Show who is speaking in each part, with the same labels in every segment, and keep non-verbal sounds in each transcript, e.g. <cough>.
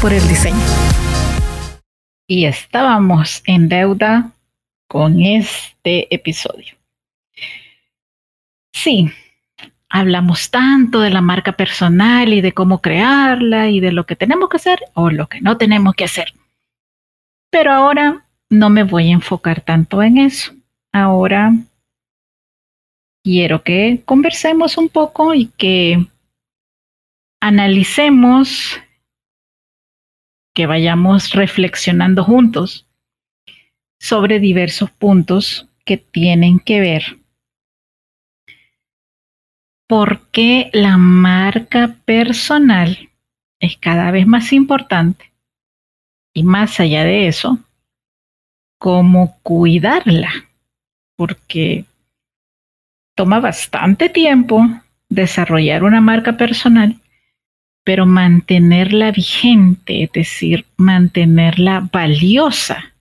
Speaker 1: Por el diseño. Y estábamos en deuda con este episodio. Sí, hablamos tanto de la marca personal y de cómo crearla y de lo que tenemos que hacer o lo que no tenemos que hacer. Pero ahora no me voy a enfocar tanto en eso. Ahora quiero que conversemos un poco y que analicemos que vayamos reflexionando juntos sobre diversos puntos que tienen que ver. Por qué la marca personal es cada vez más importante y más allá de eso, cómo cuidarla, porque toma bastante tiempo desarrollar una marca personal pero mantenerla vigente, es decir, mantenerla valiosa,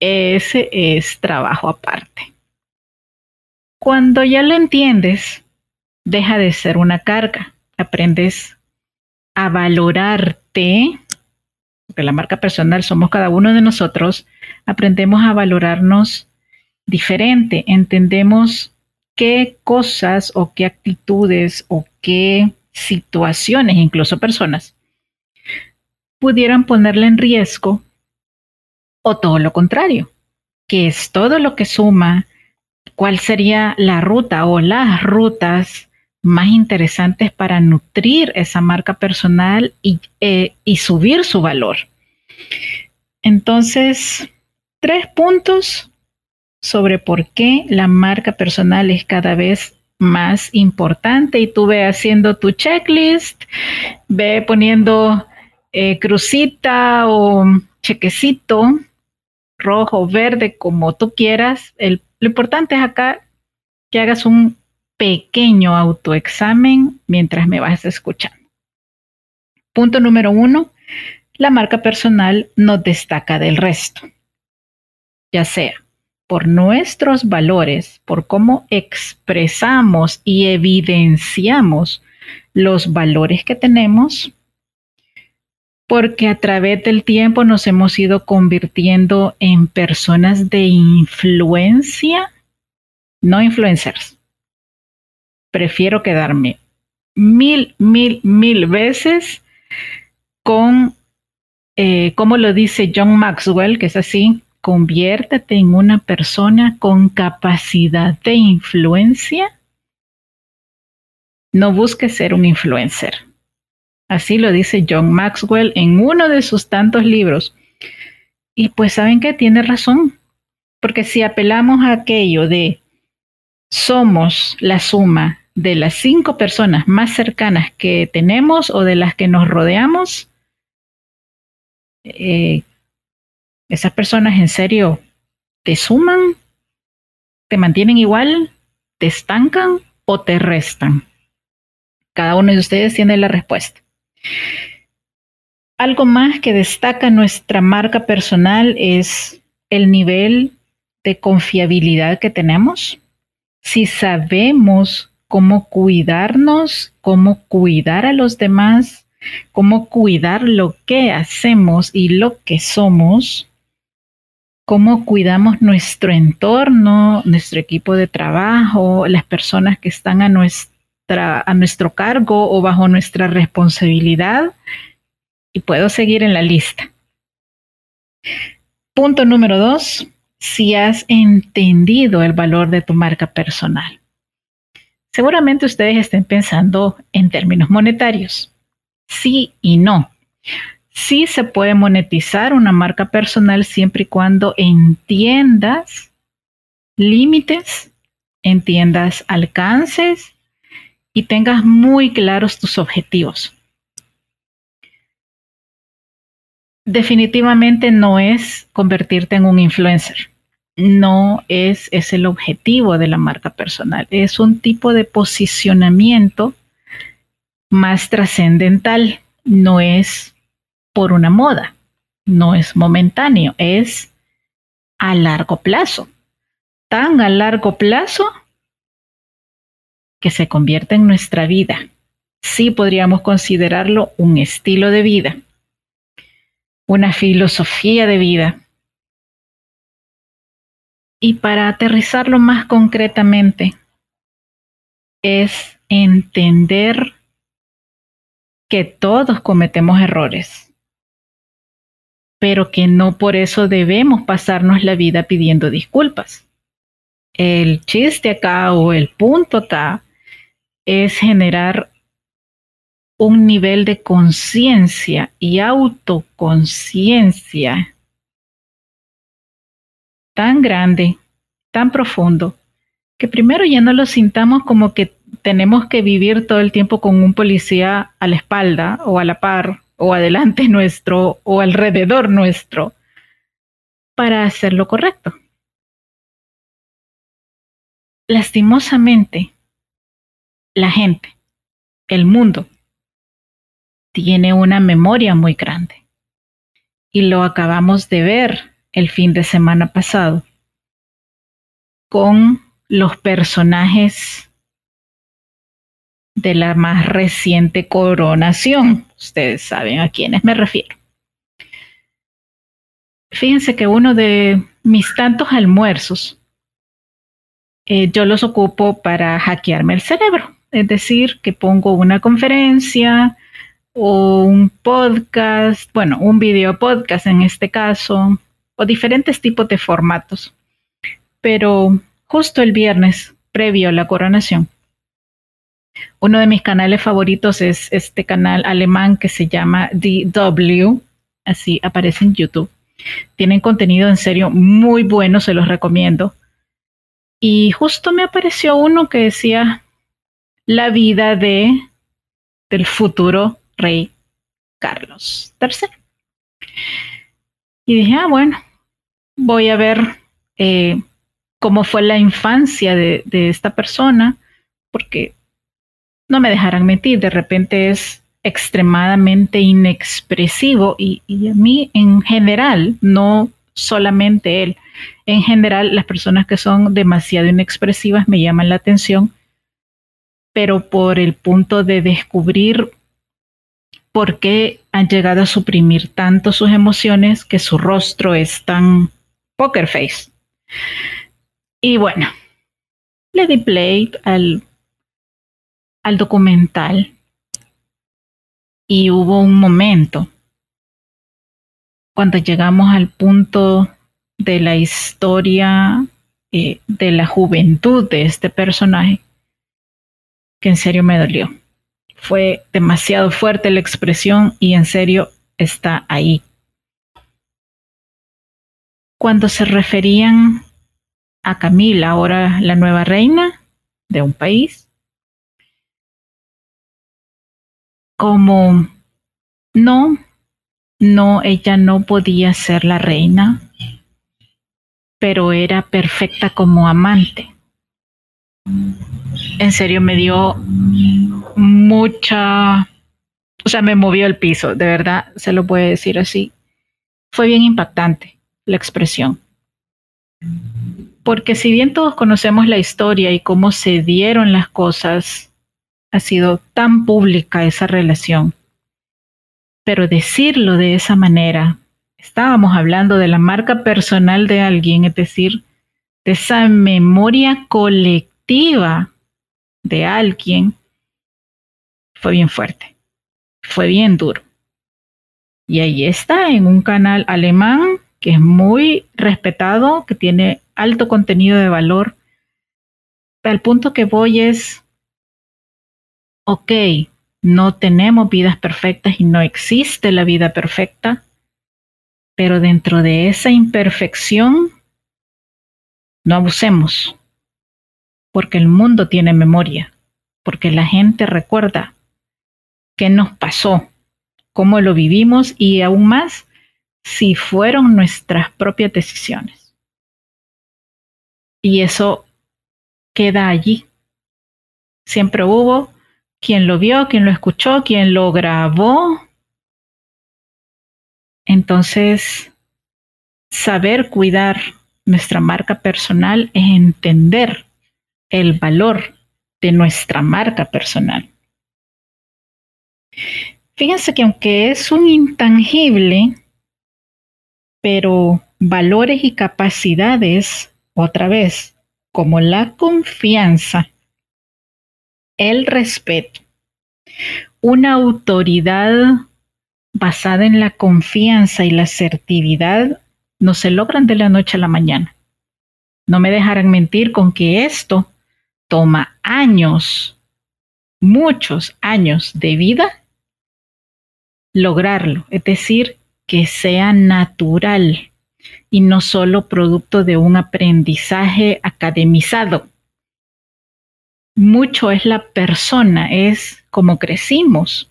Speaker 1: ese es trabajo aparte. Cuando ya lo entiendes, deja de ser una carga, aprendes a valorarte, porque la marca personal somos cada uno de nosotros, aprendemos a valorarnos diferente, entendemos qué cosas o qué actitudes o qué situaciones, incluso personas, pudieran ponerle en riesgo o todo lo contrario, que es todo lo que suma, cuál sería la ruta o las rutas más interesantes para nutrir esa marca personal y, eh, y subir su valor. Entonces, tres puntos sobre por qué la marca personal es cada vez más importante y tú ve haciendo tu checklist, ve poniendo eh, crucita o chequecito rojo, verde, como tú quieras. El, lo importante es acá que hagas un pequeño autoexamen mientras me vas escuchando. Punto número uno, la marca personal nos destaca del resto, ya sea por nuestros valores, por cómo expresamos y evidenciamos los valores que tenemos, porque a través del tiempo nos hemos ido convirtiendo en personas de influencia, no influencers. Prefiero quedarme mil, mil, mil veces con, eh, como lo dice John Maxwell, que es así, conviértete en una persona con capacidad de influencia. No busques ser un influencer. Así lo dice John Maxwell en uno de sus tantos libros. Y pues saben que tiene razón, porque si apelamos a aquello de somos la suma de las cinco personas más cercanas que tenemos o de las que nos rodeamos, eh, esas personas en serio te suman, te mantienen igual, te estancan o te restan. Cada uno de ustedes tiene la respuesta. Algo más que destaca nuestra marca personal es el nivel de confiabilidad que tenemos. Si sabemos cómo cuidarnos, cómo cuidar a los demás, cómo cuidar lo que hacemos y lo que somos, cómo cuidamos nuestro entorno, nuestro equipo de trabajo, las personas que están a, nuestra, a nuestro cargo o bajo nuestra responsabilidad. Y puedo seguir en la lista. Punto número dos, si has entendido el valor de tu marca personal. Seguramente ustedes estén pensando en términos monetarios. Sí y no. Sí se puede monetizar una marca personal siempre y cuando entiendas límites, entiendas alcances y tengas muy claros tus objetivos. Definitivamente no es convertirte en un influencer. No es, es el objetivo de la marca personal, es un tipo de posicionamiento más trascendental, no es por una moda, no es momentáneo, es a largo plazo, tan a largo plazo que se convierte en nuestra vida. Sí podríamos considerarlo un estilo de vida, una filosofía de vida, y para aterrizarlo más concretamente, es entender que todos cometemos errores, pero que no por eso debemos pasarnos la vida pidiendo disculpas. El chiste acá o el punto acá es generar un nivel de conciencia y autoconciencia tan grande, tan profundo, que primero ya no lo sintamos como que tenemos que vivir todo el tiempo con un policía a la espalda o a la par o adelante <laughs> nuestro o alrededor nuestro para hacer lo correcto. Lastimosamente, la gente, el mundo, tiene una memoria muy grande. Y lo acabamos de ver el fin de semana pasado con los personajes de la más reciente coronación. Ustedes saben a quiénes me refiero. Fíjense que uno de mis tantos almuerzos, eh, yo los ocupo para hackearme el cerebro. Es decir, que pongo una conferencia o un podcast, bueno, un video podcast en este caso, o diferentes tipos de formatos. Pero justo el viernes, previo a la coronación, uno de mis canales favoritos es este canal alemán que se llama DW, así aparece en YouTube. Tienen contenido en serio muy bueno, se los recomiendo. Y justo me apareció uno que decía la vida de del futuro rey Carlos III. Y dije, ah, bueno, voy a ver eh, cómo fue la infancia de, esta persona, porque no me dejarán mentir, de repente es extremadamente inexpresivo y, y, a mí en general, no solamente él, en general las personas que son demasiado inexpresivas me llaman la atención, pero por el punto de descubrir por qué han llegado a suprimir tanto sus emociones que su rostro es tan poker face. Y bueno, le di play al, al documental y hubo un momento cuando llegamos al punto de la historia eh, de la juventud de este personaje que en serio me dolió fue demasiado fuerte la expresión y en serio está ahí. Cuando se referían a Camila, ahora la nueva reina de un país, como no, no, ella no podía ser la reina, pero era perfecta como amante en serio me dio mucha o sea, me movió el piso, de verdad, se lo puede decir así. Fue bien impactante la expresión. Porque si bien todos conocemos la historia y cómo se dieron las cosas, ha sido tan pública esa relación. Pero decirlo de esa manera, estábamos hablando de la marca personal de alguien, es decir, de esa memoria colectiva de alguien, fue bien fuerte, fue bien duro. Y ahí está, en un canal alemán que es muy respetado, que tiene alto contenido de valor. Al punto que voy es, ok, no tenemos vidas perfectas y no existe la vida perfecta, pero dentro de esa imperfección, no abusemos, porque el mundo tiene memoria, porque la gente recuerda qué nos pasó, cómo lo vivimos y aún más si fueron nuestras propias decisiones. Y eso queda allí. Siempre hubo quien lo vio, quien lo escuchó, quien lo grabó, entonces, saber cuidar nuestra marca personal es entender el valor de nuestra marca personal. Fíjense que aunque es un intangible, pero valores y capacidades, otra vez, como la confianza, el respeto, una autoridad basada en la confianza y la asertividad no se logran de la noche a la mañana. No me dejarán mentir con que esto toma años, muchos años de vida lograrlo, es decir, que sea natural y no solo producto de un aprendizaje academizado. Mucho es la persona, es como crecimos,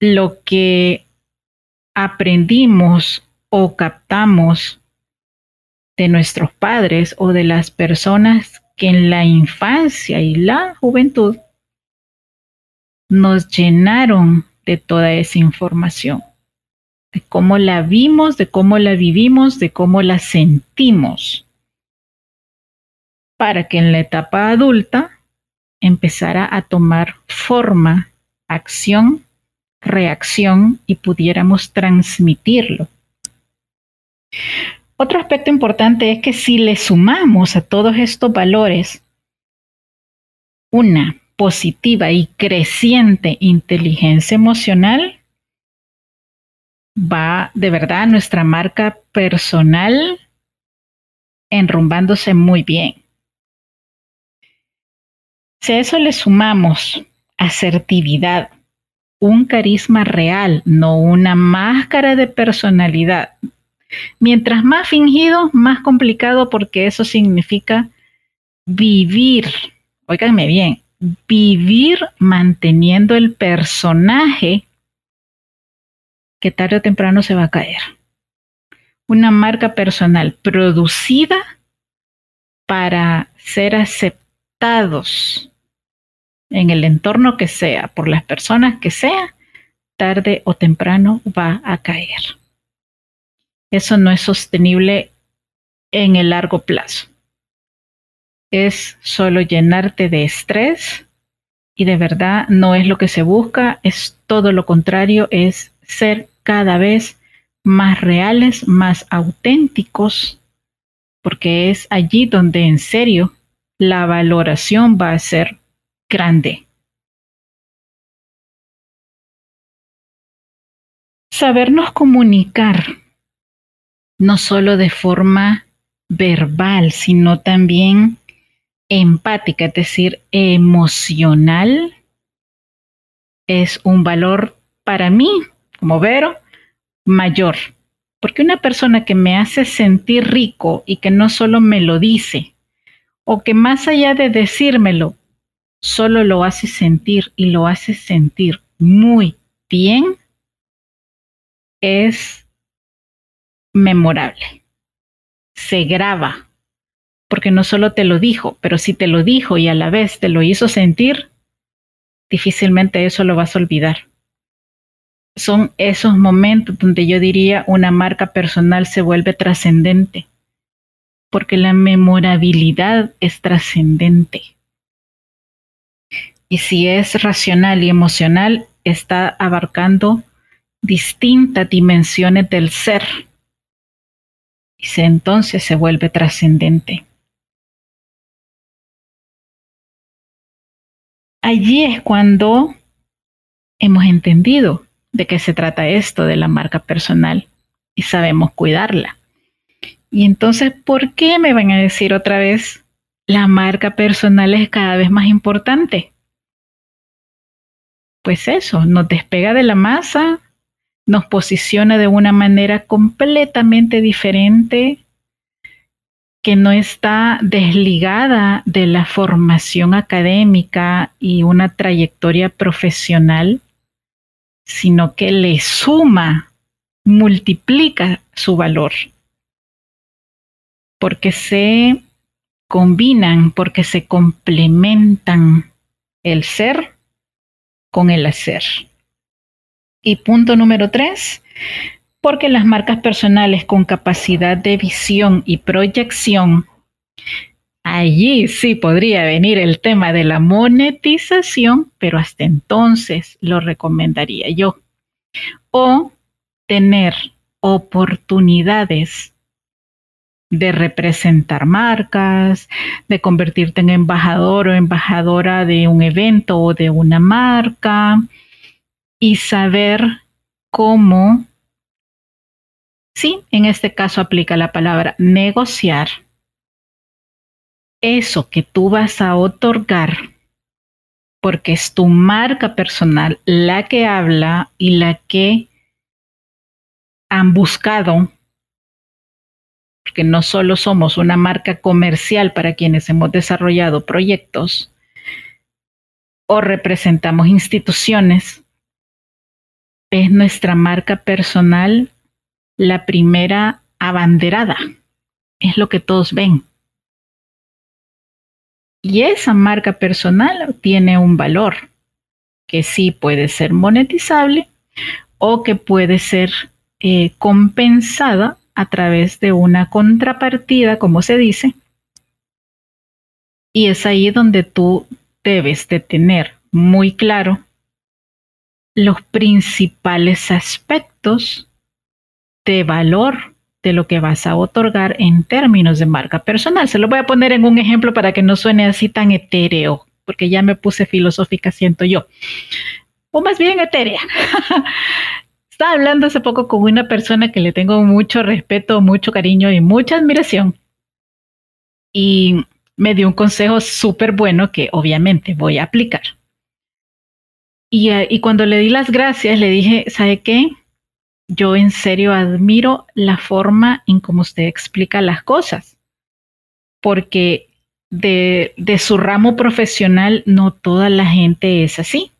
Speaker 1: lo que aprendimos o captamos de nuestros padres o de las personas que en la infancia y la juventud nos llenaron de toda esa información, de cómo la vimos, de cómo la vivimos, de cómo la sentimos, para que en la etapa adulta empezara a tomar forma, acción reacción y pudiéramos transmitirlo. Otro aspecto importante es que si le sumamos a todos estos valores una positiva y creciente inteligencia emocional, va de verdad nuestra marca personal enrumbándose muy bien. Si a eso le sumamos asertividad, un carisma real, no una máscara de personalidad. Mientras más fingido, más complicado porque eso significa vivir, oíganme bien, vivir manteniendo el personaje que tarde o temprano se va a caer. Una marca personal producida para ser aceptados en el entorno que sea, por las personas que sea, tarde o temprano va a caer. Eso no es sostenible en el largo plazo. Es solo llenarte de estrés y de verdad no es lo que se busca, es todo lo contrario, es ser cada vez más reales, más auténticos, porque es allí donde en serio la valoración va a ser grande. Sabernos comunicar, no solo de forma verbal, sino también empática, es decir, emocional, es un valor para mí, como Vero, mayor. Porque una persona que me hace sentir rico y que no solo me lo dice, o que más allá de decírmelo, solo lo hace sentir y lo hace sentir muy bien, es memorable. Se graba, porque no solo te lo dijo, pero si te lo dijo y a la vez te lo hizo sentir, difícilmente eso lo vas a olvidar. son esos momentos donde yo diría una marca personal se vuelve trascendente, porque la memorabilidad es trascendente. Y si es racional y emocional, está abarcando distintas dimensiones del ser. Y entonces se vuelve trascendente. Allí es cuando hemos entendido de qué se trata esto de la marca personal y sabemos cuidarla. Y entonces, ¿por qué me van a decir otra vez la marca personal es cada vez más importante? Pues eso, nos despega de la masa, nos posiciona de una manera completamente diferente que no está desligada de la formación académica y una trayectoria profesional, sino que le suma, multiplica su valor, porque se combinan, porque se complementan el ser con el hacer. Y punto número tres, porque las marcas personales con capacidad de visión y proyección, allí sí podría venir el tema de la monetización, pero hasta entonces lo recomendaría yo. O tener oportunidades de representar marcas, de convertirte en embajador o embajadora de un evento o de una marca, y saber cómo, sí, en este caso aplica la palabra negociar, eso que tú vas a otorgar, porque es tu marca personal la que habla y la que han buscado, porque no solo somos una marca comercial para quienes hemos desarrollado proyectos o representamos instituciones, es nuestra marca personal la primera abanderada. Es lo que todos ven. Y esa marca personal tiene un valor que sí puede ser monetizable o que puede ser eh, compensada a través de una contrapartida, como se dice. Y es ahí donde tú debes de tener muy claro los principales aspectos de valor de lo que vas a otorgar en términos de marca personal. Se lo voy a poner en un ejemplo para que no suene así tan etéreo, porque ya me puse filosófica, siento yo. O más bien etérea. <laughs> Estaba hablando hace poco con una persona que le tengo mucho respeto, mucho cariño y mucha admiración. Y me dio un consejo súper bueno que obviamente voy a aplicar. Eh, y, cuando le di las gracias, le dije, ¿sabe qué? Yo en serio admiro la forma en cómo usted explica las cosas, porque de su ramo profesional no toda la gente es así.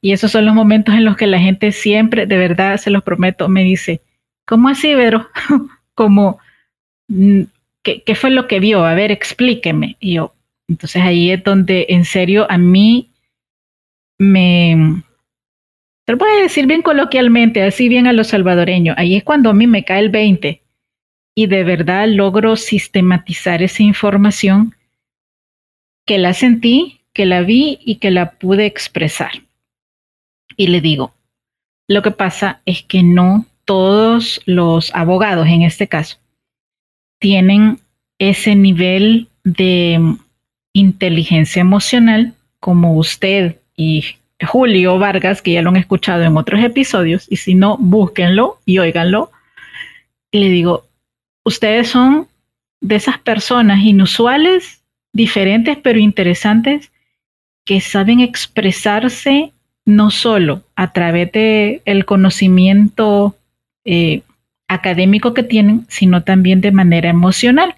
Speaker 1: Y esos son los momentos en los que la gente siempre, de verdad, se los prometo, me dice, ¿cómo así, Vero? <laughs> Como, mm, ¿qué, ¿qué, fue lo que vio? A ver, explíqueme. Y yo, entonces ahí es donde en serio a mí me, te lo voy a decir bien coloquialmente, así bien a los salvadoreños, ahí es cuando a mí me cae el 20 y de verdad logro sistematizar esa información que la sentí, que la vi y que la pude expresar. Y le digo, lo que pasa es que no todos los abogados en este caso tienen ese nivel de inteligencia emocional como usted y Julio Vargas, que ya lo han escuchado en otros episodios, y si no, búsquenlo y óiganlo. Y le digo, ustedes son de esas personas inusuales, diferentes pero interesantes, que saben expresarse no solo a través del el conocimiento eh, académico que tienen, sino también de manera emocional.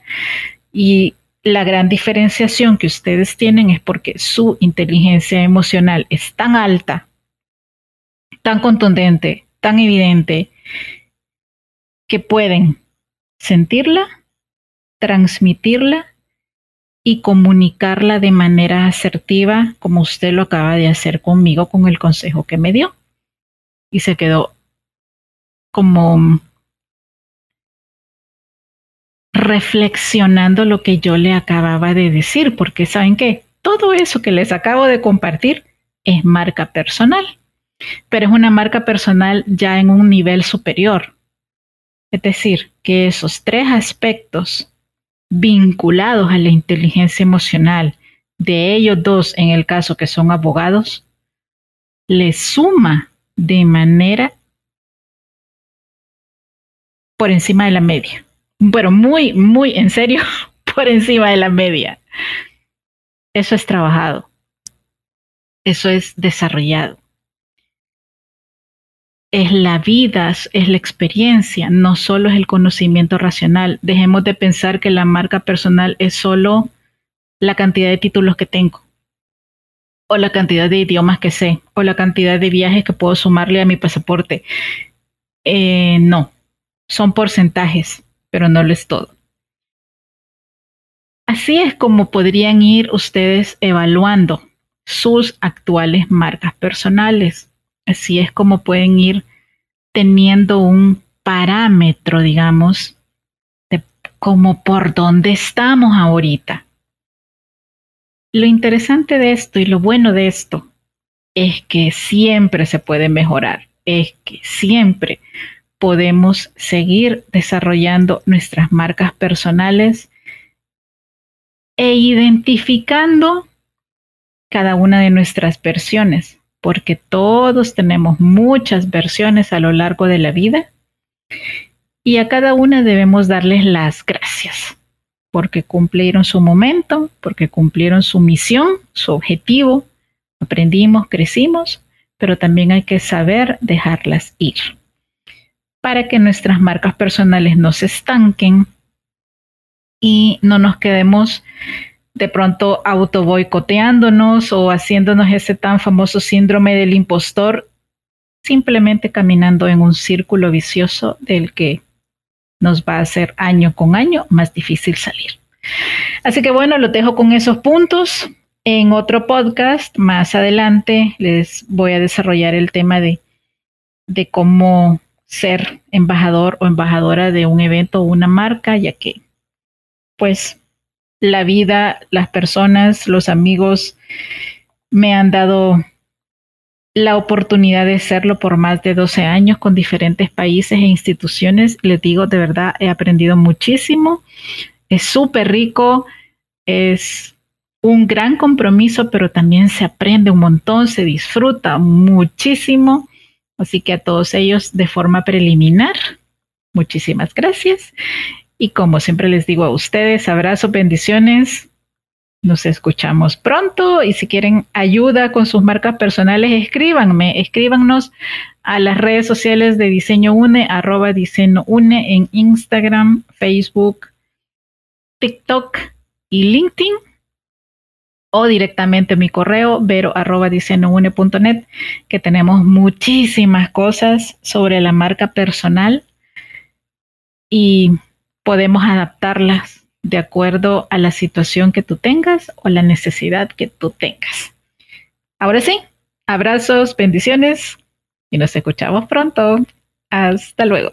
Speaker 1: Y la gran diferenciación que ustedes tienen es porque su inteligencia emocional es tan alta, tan contundente, tan evidente, que pueden sentirla, transmitirla y comunicarla de manera asertiva, como usted lo acaba de hacer conmigo con el consejo que me dio. y se quedó como reflexionando lo que yo le acababa de decir, porque saben que todo eso que les acabo de compartir es marca personal, pero es una marca personal ya en un nivel superior. Es decir, que esos tres aspectos vinculados a la inteligencia emocional de ellos dos, en el caso que son abogados, les suma de manera por encima de la media. Pero muy, muy en serio, <laughs> por encima de la media. Eso es trabajado. Eso es desarrollado. Es la vida, es la experiencia, no solo es el conocimiento racional. Dejemos de pensar que la marca personal es solo la cantidad de títulos que tengo, o la cantidad de idiomas que sé, o la cantidad de viajes que puedo sumarle a mi pasaporte. Eh, no, son porcentajes, pero no lo es todo. Así es como podrían ir ustedes evaluando sus actuales marcas personales. Así es como pueden ir teniendo un parámetro, digamos, de como por dónde estamos ahorita. Lo interesante de esto y lo bueno de esto es que siempre se puede mejorar, es que siempre podemos seguir desarrollando nuestras marcas personales e identificando cada una de nuestras versiones, porque todos tenemos muchas versiones a lo largo de la vida y a cada una debemos darles las gracias porque cumplieron su momento, porque cumplieron su misión, su objetivo, aprendimos, crecimos, pero también hay que saber dejarlas ir. Para que nuestras marcas personales no se estanquen y no nos quedemos de pronto auto boicoteándonos o haciéndonos ese tan famoso síndrome del impostor, simplemente caminando en un círculo vicioso del que nos va a hacer año con año más difícil salir. Así que bueno, lo dejo con esos puntos. En otro podcast más adelante les voy a desarrollar el tema de, de cómo ser embajador o embajadora de un evento o una marca, ya que pues la vida, las personas, los amigos me han dado la oportunidad de hacerlo por más de 12 años con diferentes países e instituciones. Les digo, de verdad, he aprendido muchísimo. Es súper rico, es un gran compromiso, pero también se aprende un montón, se disfruta muchísimo. Así que a todos ellos de forma preliminar, muchísimas gracias. Y como siempre les digo a ustedes, abrazos, bendiciones. Nos escuchamos pronto y si quieren ayuda con sus marcas personales, escríbanme, escríbanos a las redes sociales de Diseño Une, arroba Diseño Une en Instagram, Facebook, TikTok y LinkedIn o directamente mi correo vero arroba net que tenemos muchísimas cosas sobre la marca personal y podemos adaptarlas de acuerdo a la situación que tú tengas o la necesidad que tú tengas. Ahora sí, abrazos, bendiciones y nos escuchamos pronto. Hasta luego.